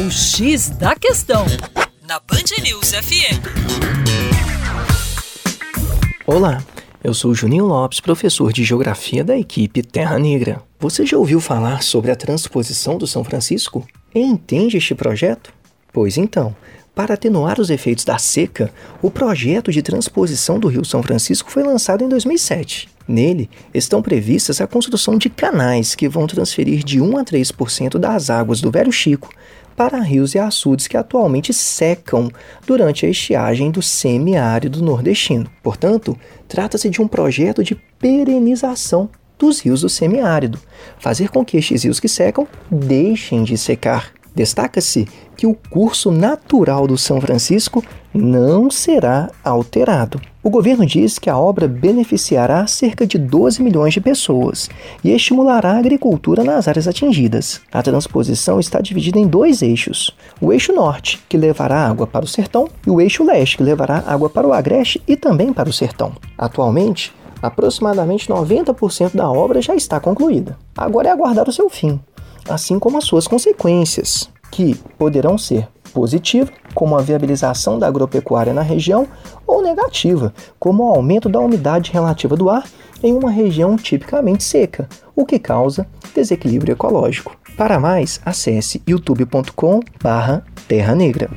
O X da Questão, na Band News FM. Olá, eu sou Juninho Lopes, professor de Geografia da equipe Terra Negra. Você já ouviu falar sobre a transposição do São Francisco? Entende este projeto? Pois então, para atenuar os efeitos da seca, o projeto de transposição do Rio São Francisco foi lançado em 2007. Nele, estão previstas a construção de canais que vão transferir de 1 a 3% das águas do Velho Chico para rios e açudes que atualmente secam durante a estiagem do semiárido nordestino. Portanto, trata-se de um projeto de perenização dos rios do semiárido, fazer com que estes rios que secam deixem de secar. Destaca-se que o curso natural do São Francisco não será alterado. O governo diz que a obra beneficiará cerca de 12 milhões de pessoas e estimulará a agricultura nas áreas atingidas. A transposição está dividida em dois eixos: o eixo norte, que levará água para o sertão, e o eixo leste, que levará água para o agreste e também para o sertão. Atualmente, aproximadamente 90% da obra já está concluída. Agora é aguardar o seu fim assim como as suas consequências, que poderão ser positiva, como a viabilização da agropecuária na região, ou negativa, como o aumento da umidade relativa do ar em uma região tipicamente seca, o que causa desequilíbrio ecológico. Para mais, acesse youtube.com/terra negra.